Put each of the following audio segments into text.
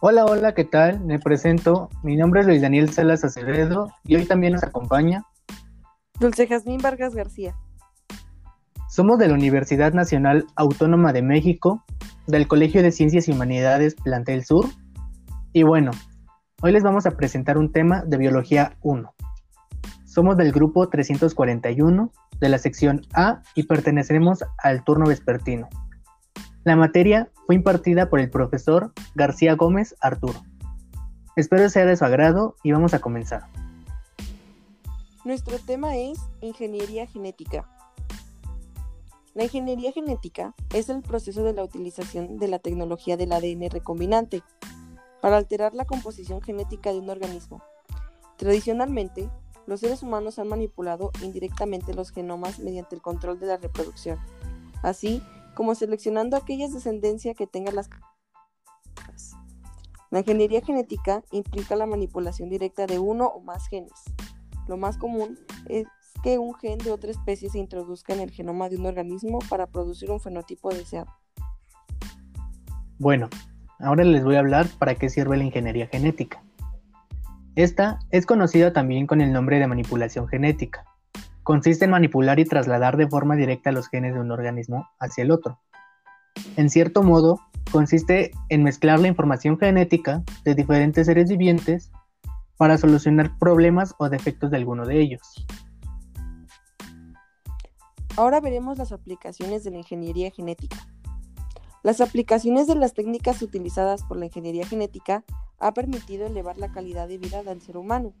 Hola, hola, ¿qué tal? Me presento. Mi nombre es Luis Daniel Salas Acevedo y hoy también nos acompaña Dulce Jazmín Vargas García. Somos de la Universidad Nacional Autónoma de México, del Colegio de Ciencias y Humanidades Plantel Sur. Y bueno, hoy les vamos a presentar un tema de Biología 1. Somos del grupo 341 de la sección A y pertenecemos al turno vespertino. La materia fue impartida por el profesor García Gómez Arturo. Espero sea de su agrado y vamos a comenzar. Nuestro tema es ingeniería genética. La ingeniería genética es el proceso de la utilización de la tecnología del ADN recombinante para alterar la composición genética de un organismo. Tradicionalmente, los seres humanos han manipulado indirectamente los genomas mediante el control de la reproducción, así como seleccionando aquellas descendencias que tengan las la ingeniería genética implica la manipulación directa de uno o más genes. Lo más común es que un gen de otra especie se introduzca en el genoma de un organismo para producir un fenotipo deseado. Bueno, ahora les voy a hablar para qué sirve la ingeniería genética. Esta es conocida también con el nombre de manipulación genética. Consiste en manipular y trasladar de forma directa los genes de un organismo hacia el otro. En cierto modo, consiste en mezclar la información genética de diferentes seres vivientes para solucionar problemas o defectos de alguno de ellos. Ahora veremos las aplicaciones de la ingeniería genética. Las aplicaciones de las técnicas utilizadas por la ingeniería genética ha permitido elevar la calidad de vida del ser humano.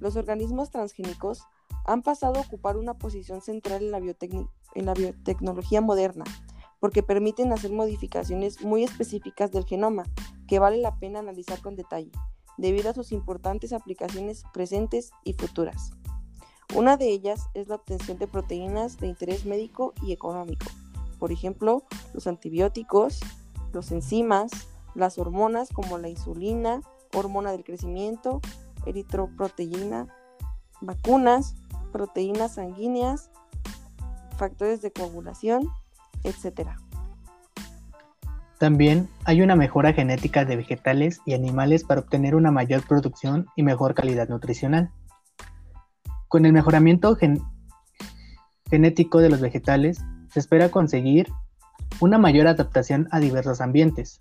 Los organismos transgénicos han pasado a ocupar una posición central en la, biotecnología moderna, porque permiten hacer modificaciones muy específicas del genoma que vale la pena analizar con detalle, debido a sus importantes aplicaciones presentes y futuras. Una de ellas es la obtención de proteínas de interés médico y económico por ejemplo, los antibióticos, los enzimas, las hormonas como la insulina, hormona del crecimiento, eritroproteína, vacunas, proteínas sanguíneas, factores de coagulación, etc. También hay una mejora genética de vegetales y animales para obtener una mayor producción y mejor calidad nutricional. Con el mejoramiento genético de los vegetales, se espera conseguir una mayor adaptación a diversos ambientes,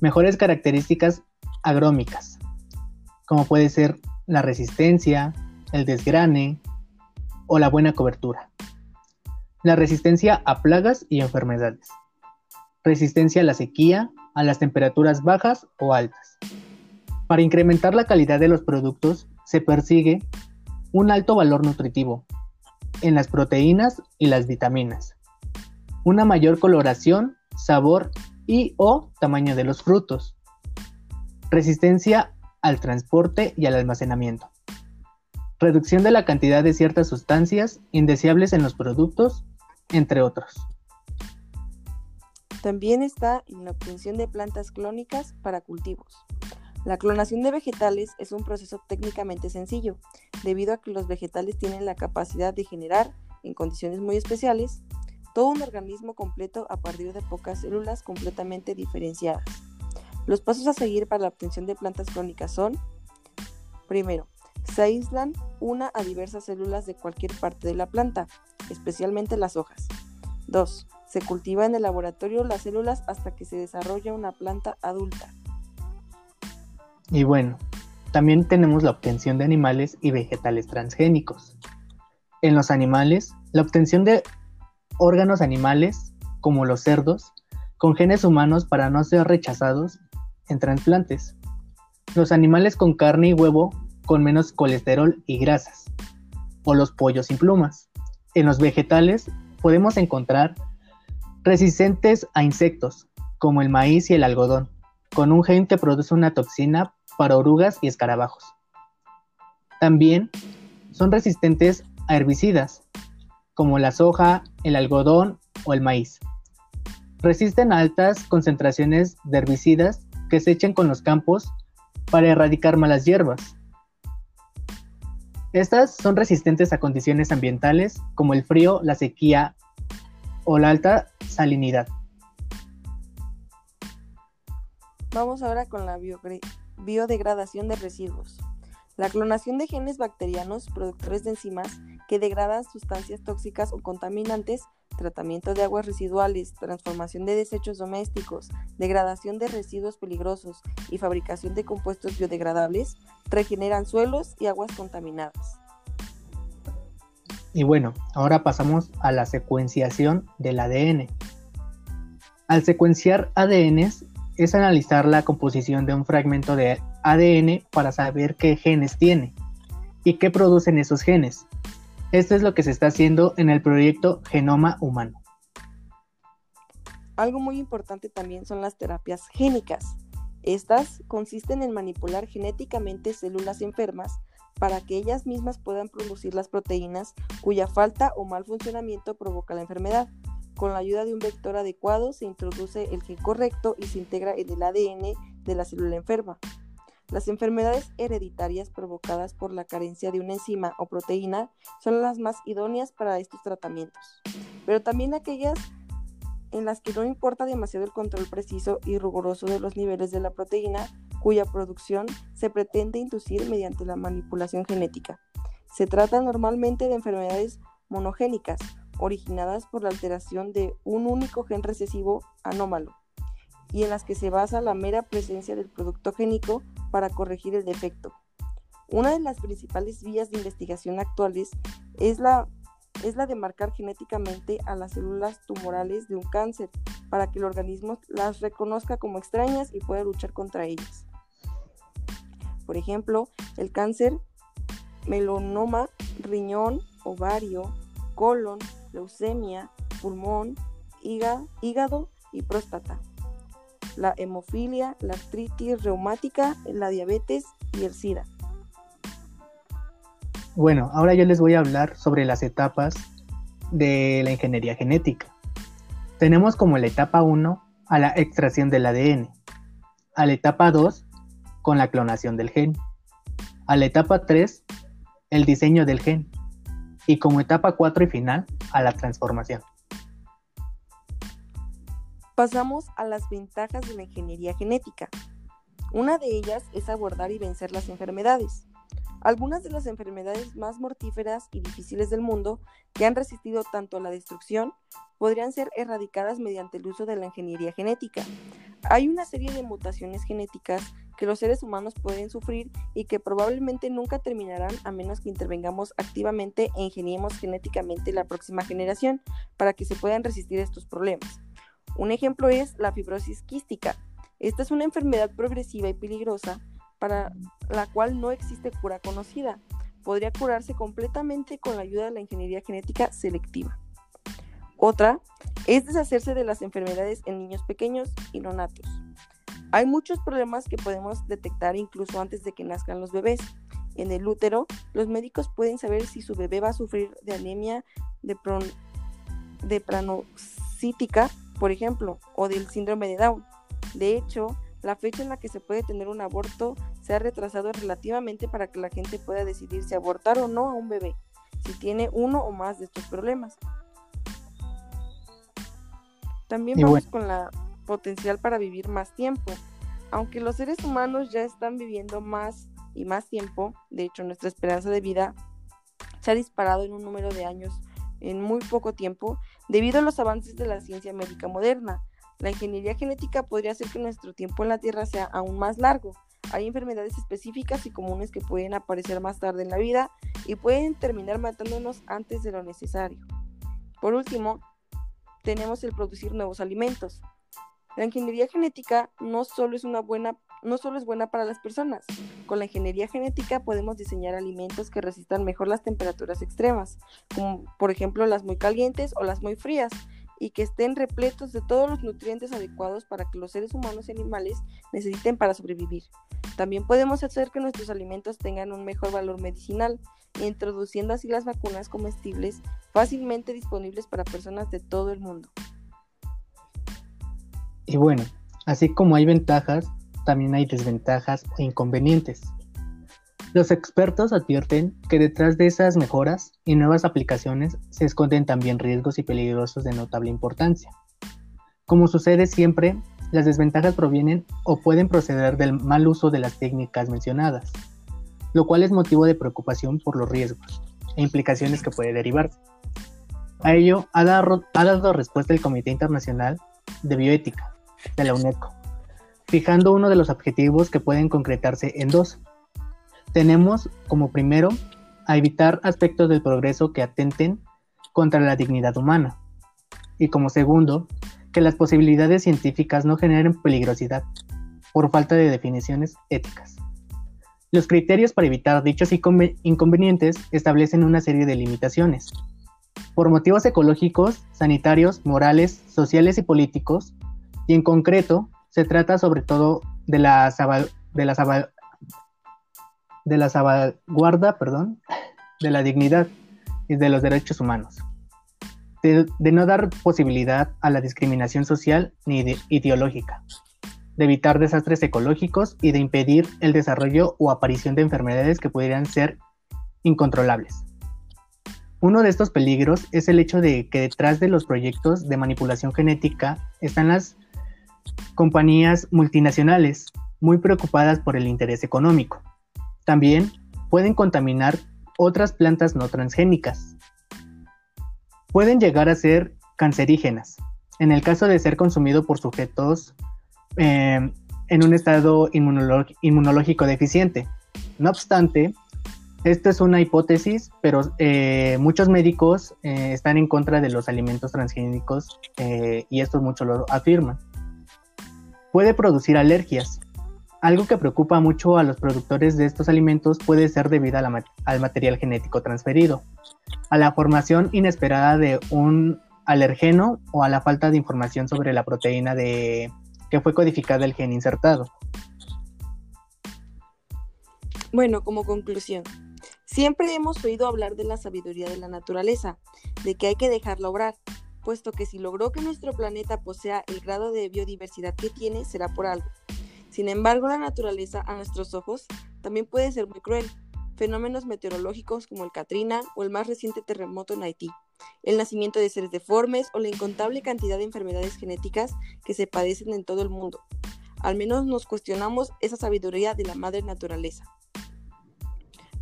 mejores características agrómicas, como puede ser la resistencia, el desgrane o la buena cobertura, la resistencia a plagas y enfermedades, resistencia a la sequía, a las temperaturas bajas o altas. Para incrementar la calidad de los productos se persigue un alto valor nutritivo, en las proteínas y las vitaminas, una mayor coloración, sabor y o tamaño de los frutos, resistencia al transporte y al almacenamiento, reducción de la cantidad de ciertas sustancias indeseables en los productos, entre otros. También está la obtención de plantas clónicas para cultivos. La clonación de vegetales es un proceso técnicamente sencillo, debido a que los vegetales tienen la capacidad de generar, en condiciones muy especiales, todo un organismo completo a partir de pocas células completamente diferenciadas. Los pasos a seguir para la obtención de plantas clónicas son, primero, se aíslan una a diversas células de cualquier parte de la planta, especialmente las hojas. 2. Se cultiva en el laboratorio las células hasta que se desarrolla una planta adulta. Y bueno, también tenemos la obtención de animales y vegetales transgénicos. En los animales, la obtención de órganos animales, como los cerdos, con genes humanos para no ser rechazados en trasplantes. Los animales con carne y huevo con menos colesterol y grasas. O los pollos sin plumas. En los vegetales podemos encontrar resistentes a insectos, como el maíz y el algodón, con un gen que produce una toxina para orugas y escarabajos. También son resistentes a herbicidas, como la soja, el algodón o el maíz. Resisten a altas concentraciones de herbicidas que se echan con los campos para erradicar malas hierbas. Estas son resistentes a condiciones ambientales como el frío, la sequía o la alta salinidad. Vamos ahora con la biodegradación de residuos. La clonación de genes bacterianos productores de enzimas que degradan sustancias tóxicas o contaminantes, tratamiento de aguas residuales, transformación de desechos domésticos, degradación de residuos peligrosos y fabricación de compuestos biodegradables regeneran suelos y aguas contaminadas. Y bueno, ahora pasamos a la secuenciación del ADN. Al secuenciar ADNs es analizar la composición de un fragmento de ADN para saber qué genes tiene y qué producen esos genes. Esto es lo que se está haciendo en el proyecto Genoma Humano. Algo muy importante también son las terapias génicas. Estas consisten en manipular genéticamente células enfermas para que ellas mismas puedan producir las proteínas cuya falta o mal funcionamiento provoca la enfermedad. Con la ayuda de un vector adecuado se introduce el gen correcto y se integra en el ADN de la célula enferma. Las enfermedades hereditarias provocadas por la carencia de una enzima o proteína son las más idóneas para estos tratamientos, pero también aquellas en las que no importa demasiado el control preciso y riguroso de los niveles de la proteína cuya producción se pretende inducir mediante la manipulación genética. Se trata normalmente de enfermedades monogénicas, originadas por la alteración de un único gen recesivo anómalo, y en las que se basa la mera presencia del producto génico para corregir el defecto. Una de las principales vías de investigación actuales es la, es la de marcar genéticamente a las células tumorales de un cáncer para que el organismo las reconozca como extrañas y pueda luchar contra ellas. Por ejemplo, el cáncer melanoma, riñón, ovario, colon, leucemia, pulmón, hígado y próstata, la hemofilia, la artritis reumática, la diabetes y el SIDA. Bueno, ahora yo les voy a hablar sobre las etapas de la ingeniería genética. Tenemos como la etapa 1 a la extracción del ADN, a la etapa 2 con la clonación del gen, a la etapa 3 el diseño del gen y como etapa 4 y final a la transformación. Pasamos a las ventajas de la ingeniería genética. Una de ellas es abordar y vencer las enfermedades. Algunas de las enfermedades más mortíferas y difíciles del mundo, que han resistido tanto a la destrucción, podrían ser erradicadas mediante el uso de la ingeniería genética. Hay una serie de mutaciones genéticas que los seres humanos pueden sufrir y que probablemente nunca terminarán a menos que intervengamos activamente e ingeniemos genéticamente la próxima generación para que se puedan resistir estos problemas. Un ejemplo es la fibrosis quística. Esta es una enfermedad progresiva y peligrosa para la cual no existe cura conocida. Podría curarse completamente con la ayuda de la ingeniería genética selectiva. Otra es deshacerse de las enfermedades en niños pequeños y no natos. Hay muchos problemas que podemos detectar incluso antes de que nazcan los bebés. En el útero, los médicos pueden saber si su bebé va a sufrir de anemia de, de pranocítica, por ejemplo, o del síndrome de Down. De hecho, la fecha en la que se puede tener un aborto se ha retrasado relativamente para que la gente pueda decidir si abortar o no a un bebé, si tiene uno o más de estos problemas. También vamos con la potencial para vivir más tiempo. Aunque los seres humanos ya están viviendo más y más tiempo, de hecho nuestra esperanza de vida se ha disparado en un número de años en muy poco tiempo debido a los avances de la ciencia médica moderna. La ingeniería genética podría hacer que nuestro tiempo en la Tierra sea aún más largo. Hay enfermedades específicas y comunes que pueden aparecer más tarde en la vida y pueden terminar matándonos antes de lo necesario. Por último, tenemos el producir nuevos alimentos. La ingeniería genética no solo es buena para las personas. Con la ingeniería genética podemos diseñar alimentos que resistan mejor las temperaturas extremas, como por ejemplo las muy calientes o las muy frías, y que estén repletos de todos los nutrientes adecuados para que los seres humanos y animales necesiten para sobrevivir. También podemos hacer que nuestros alimentos tengan un mejor valor medicinal, introduciendo así las vacunas comestibles fácilmente disponibles para personas de todo el mundo. Y bueno, así como hay ventajas, también hay desventajas e inconvenientes. Los expertos advierten que detrás de esas mejoras y nuevas aplicaciones se esconden también riesgos y peligrosos de notable importancia. Como sucede siempre, las desventajas provienen o pueden proceder del mal uso de las técnicas mencionadas, lo cual es motivo de preocupación por los riesgos e implicaciones que puede derivar. A ello ha dado, respuesta el Comité Internacional de Bioética de la UNESCO, fijando uno de los objetivos que pueden concretarse en dos. Tenemos como primero a evitar aspectos del progreso que atenten contra la dignidad humana y como segundo, que las posibilidades científicas no generen peligrosidad por falta de definiciones éticas. Los criterios para evitar dichos inconvenientes establecen una serie de limitaciones. Por motivos ecológicos, sanitarios, morales, sociales y políticos, y en concreto, se trata sobre todo de la, de la, de la salvaguarda perdón, de la dignidad y de los derechos humanos de, no dar posibilidad a la discriminación social ni ideológica, de evitar desastres ecológicos y de impedir el desarrollo o aparición de enfermedades que pudieran ser incontrolables. Uno de estos peligros es el hecho de que detrás de los proyectos de manipulación genética están las compañías multinacionales muy preocupadas por el interés económico. También pueden contaminar otras plantas no transgénicas, pueden llegar a ser cancerígenas, en el caso de ser consumido por sujetos eh, en un estado inmunológico deficiente. No obstante, esto es una hipótesis, pero eh, muchos médicos eh, están en contra de los alimentos transgénicos y esto mucho lo afirman. Puede producir alergias, algo que preocupa mucho a los productores de estos alimentos puede ser debido al material genético transferido, a la formación inesperada de un alergeno o a la falta de información sobre la proteína de que fue codificada el gen insertado. Bueno, como conclusión, siempre hemos oído hablar de la sabiduría de la naturaleza, de que hay que dejarla obrar, puesto que si logró que nuestro planeta posea el grado de biodiversidad que tiene, será por algo. Sin embargo, la naturaleza a nuestros ojos también puede ser muy cruel. Fenómenos meteorológicos como el Katrina o el más reciente terremoto en Haití, el nacimiento de seres deformes o la incontable cantidad de enfermedades genéticas que se padecen en todo el mundo. Al menos nos cuestionamos esa sabiduría de la madre naturaleza.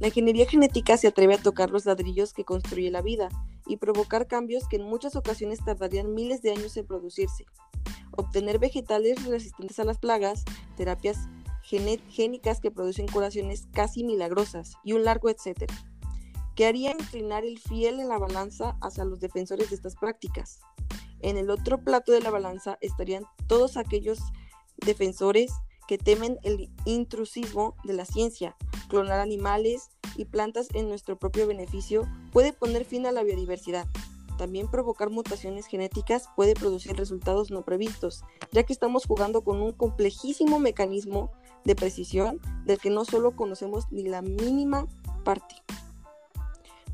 La ingeniería genética se atreve a tocar los ladrillos que construye la vida y provocar cambios que en muchas ocasiones tardarían miles de años en producirse obtener vegetales resistentes a las plagas, terapias génicas que producen curaciones casi milagrosas y un largo etcétera, que haría inclinar el fiel en la balanza hacia los defensores de estas prácticas. En el otro plato de la balanza estarían todos aquellos defensores que temen el intrusismo de la ciencia. Clonar animales y plantas en nuestro propio beneficio puede poner fin a la biodiversidad, también provocar mutaciones genéticas puede producir resultados no previstos, ya que estamos jugando con un complejísimo mecanismo de precisión del que no solo conocemos ni la mínima parte.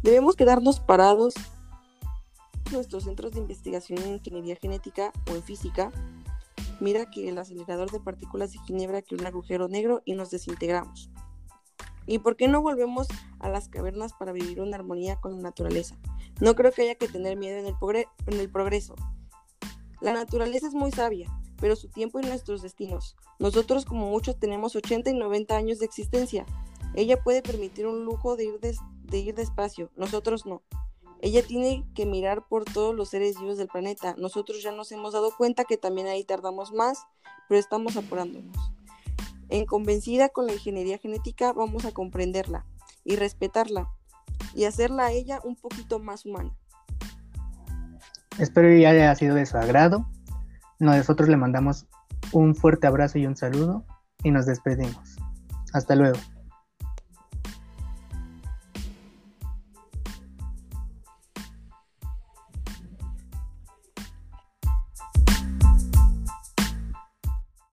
Debemos quedarnos parados en nuestros centros de investigación en ingeniería genética o en física. Mira que el acelerador de partículas de Ginebra que un agujero negro y nos desintegramos. ¿Y por qué no volvemos a las cavernas para vivir una armonía con la naturaleza? No creo que haya que tener miedo en el, en el progreso. La naturaleza es muy sabia, pero su tiempo y nuestros destinos. Nosotros como muchos tenemos 80 y 90 años de existencia. Ella puede permitir un lujo de ir, de ir despacio, nosotros no. Ella tiene que mirar por todos los seres vivos del planeta. Nosotros ya nos hemos dado cuenta que también ahí tardamos más, pero estamos apurándonos. En convencida con la ingeniería genética vamos a comprenderla y respetarla, y hacerla a ella un poquito más humana. Espero que haya sido de su agrado. Nosotros le mandamos un fuerte abrazo y un saludo y nos despedimos. Hasta luego.